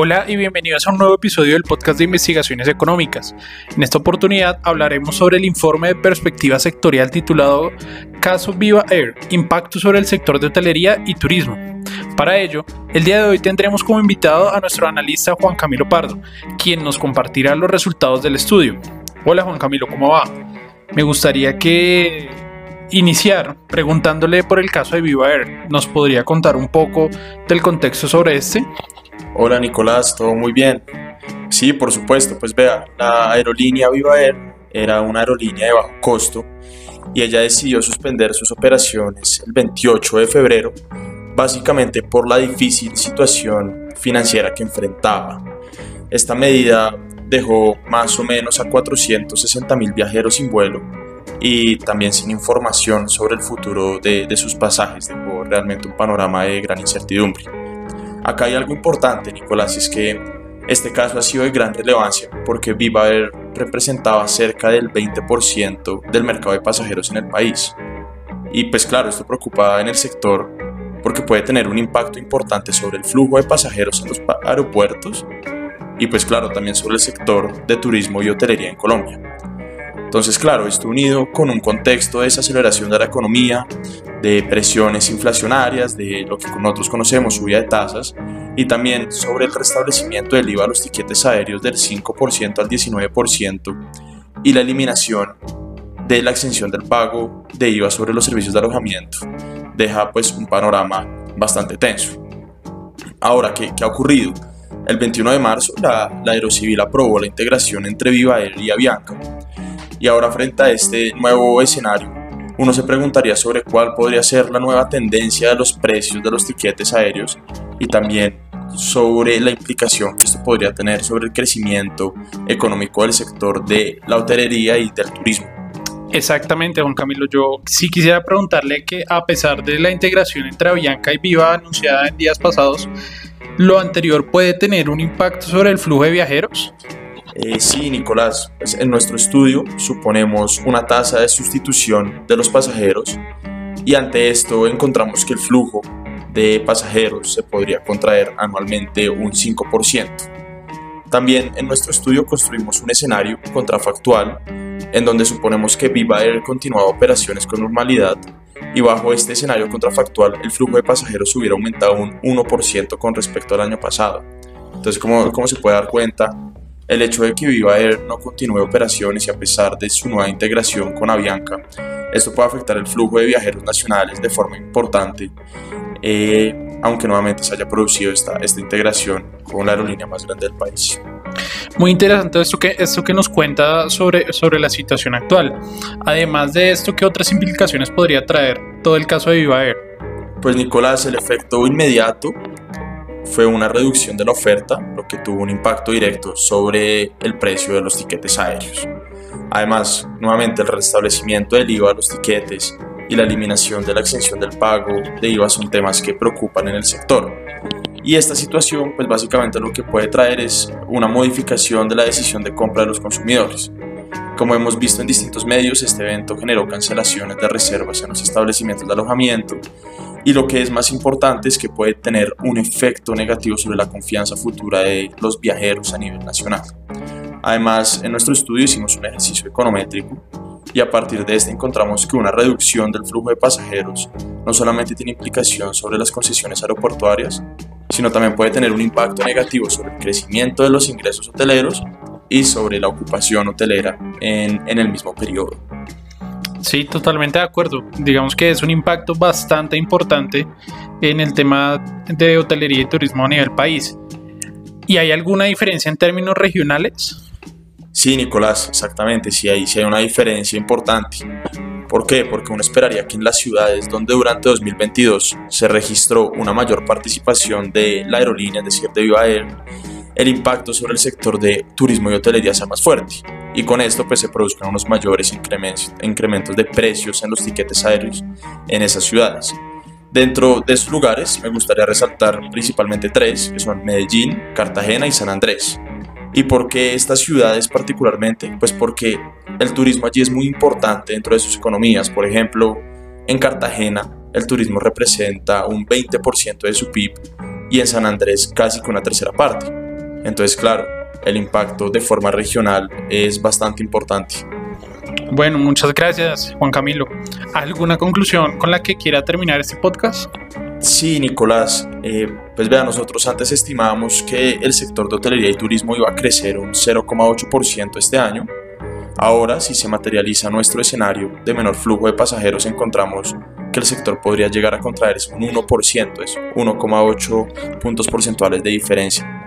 Hola y bienvenidos a un nuevo episodio del podcast de investigaciones económicas. En esta oportunidad hablaremos sobre el informe de perspectiva sectorial titulado Caso Viva Air, impacto sobre el sector de hotelería y turismo. Para ello, el día de hoy tendremos como invitado a nuestro analista Juan Camilo Pardo, quien nos compartirá los resultados del estudio. Hola Juan Camilo, ¿cómo va? Me gustaría que iniciar preguntándole por el caso de Viva Air. ¿Nos podría contar un poco del contexto sobre este? Hola Nicolás, todo muy bien. Sí, por supuesto, pues vea, la aerolínea Viva Air era una aerolínea de bajo costo y ella decidió suspender sus operaciones el 28 de febrero, básicamente por la difícil situación financiera que enfrentaba. Esta medida dejó más o menos a 460 mil viajeros sin vuelo y también sin información sobre el futuro de, sus pasajes. Dejó realmente un panorama de gran incertidumbre. Acá hay algo importante, Nicolás, es que este caso ha sido de gran relevancia porque Viva Air representaba cerca del 20% del mercado de pasajeros en el país. Y pues claro, esto preocupa en el sector porque puede tener un impacto importante sobre el flujo de pasajeros en los aeropuertos y pues claro, también sobre el sector de turismo y hotelería en Colombia. Entonces, claro, esto unido con un contexto de desaceleración de la economía, de presiones inflacionarias, de lo que nosotros conocemos subida de tasas, y también sobre el restablecimiento del IVA a los tiquetes aéreos del 5% al 19% y la eliminación de la exención del pago de IVA sobre los servicios de alojamiento, deja pues un panorama bastante tenso. Ahora, ¿qué, qué ha ocurrido? El 21 de marzo la, la Aerocivil aprobó la integración entre Viva Air y Avianca y ahora frente a este nuevo escenario, uno se preguntaría sobre cuál podría ser la nueva tendencia de los precios de los tiquetes aéreos y también sobre la implicación que esto podría tener sobre el crecimiento económico del sector de la hotelería y del turismo. Exactamente, Juan Camilo. Yo sí quisiera preguntarle que a pesar de la integración entre Avianca y Viva anunciada en días pasados, ¿lo anterior puede tener un impacto sobre el flujo de viajeros? Eh, sí, Nicolás, pues, en nuestro estudio suponemos una tasa de sustitución de los pasajeros y ante esto encontramos que el flujo de pasajeros se podría contraer anualmente un 5%. También en nuestro estudio construimos un escenario contrafactual en donde suponemos que Viva Air continuaba operaciones con normalidad y bajo este escenario contrafactual el flujo de pasajeros hubiera aumentado un 1% con respecto al año pasado. Entonces, como, como se puede dar cuenta, el hecho de que Viva Air no continúe operaciones y a pesar de su nueva integración con Avianca, esto puede afectar el flujo de viajeros nacionales de forma importante, eh, aunque nuevamente se haya producido esta, esta integración con la aerolínea más grande del país. Muy interesante esto que, esto que nos cuenta sobre, sobre la situación actual. Además de esto, ¿qué otras implicaciones podría traer todo el caso de Viva Air? Pues Nicolás, el efecto inmediato fue una reducción de la oferta, lo que tuvo un impacto directo sobre el precio de los tiquetes aéreos. Además, nuevamente el restablecimiento del IVA a los tiquetes y la eliminación de la exención del pago de IVA son temas que preocupan en el sector. Y esta situación, pues básicamente lo que puede traer es una modificación de la decisión de compra de los consumidores. Como hemos visto en distintos medios, este evento generó cancelaciones de reservas en los establecimientos de alojamiento y lo que es más importante es que puede tener un efecto negativo sobre la confianza futura de los viajeros a nivel nacional. Además, en nuestro estudio hicimos un ejercicio econométrico y a partir de este encontramos que una reducción del flujo de pasajeros no solamente tiene implicación sobre las concesiones aeroportuarias, sino también puede tener un impacto negativo sobre el crecimiento de los ingresos hoteleros y sobre la ocupación hotelera en, en el mismo periodo. Sí, totalmente de acuerdo. Digamos que es un impacto bastante importante en el tema de hotelería y turismo a nivel país. ¿Y hay alguna diferencia en términos regionales? Sí, Nicolás, exactamente. Sí hay, sí hay una diferencia importante. ¿Por qué? Porque uno esperaría que en las ciudades donde durante 2022 se registró una mayor participación de la aerolínea, es decir, de Viva Air, el impacto sobre el sector de turismo y hotelería sea más fuerte y con esto pues se produzcan unos mayores incrementos, de precios en los tiquetes aéreos en esas ciudades. Dentro de esos lugares me gustaría resaltar principalmente tres, que son Medellín, Cartagena y San Andrés. ¿Y por qué estas ciudades particularmente? Pues porque el turismo allí es muy importante dentro de sus economías. Por ejemplo, en Cartagena el turismo representa un 20% de su PIB y en San Andrés casi que una tercera parte. Entonces, claro, el impacto de forma regional es bastante importante. Bueno, muchas gracias, Juan Camilo. ¿Alguna conclusión con la que quiera terminar este podcast? Sí, Nicolás. Eh, pues vea, nosotros antes estimábamos que el sector de hotelería y turismo iba a crecer un 0,8% este año. Ahora, si se materializa nuestro escenario de menor flujo de pasajeros, encontramos que el sector podría llegar a contraerse un 1%, es 1,8 puntos porcentuales de diferencia.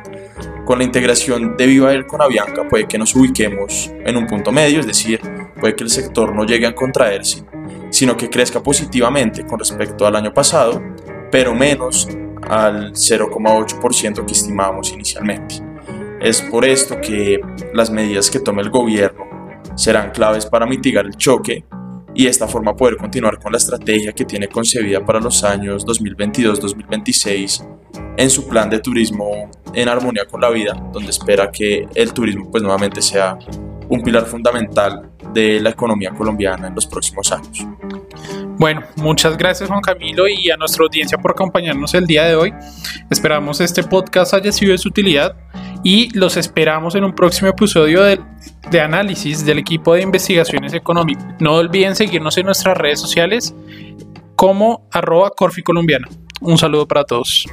Con la integración de Viva Air con Avianca puede que nos ubiquemos en un punto medio, es decir, puede que el sector no llegue a contraerse, sino que crezca positivamente con respecto al año pasado, pero menos al 0,8% que estimábamos inicialmente. Es por esto que las medidas que tome el gobierno serán claves para mitigar el choque y de esta forma poder continuar con la estrategia que tiene concebida para los años 2022-2026 en su plan de turismo en armonía con la vida, donde espera que el turismo pues nuevamente sea un pilar fundamental de la economía colombiana en los próximos años. Bueno, muchas gracias Juan Camilo y a nuestra audiencia por acompañarnos el día de hoy. Esperamos este podcast haya sido de su utilidad y los esperamos en un próximo episodio de, de análisis del equipo de investigaciones económicas. No olviden seguirnos en nuestras redes sociales como arroba Corfi Colombiana. Un saludo para todos.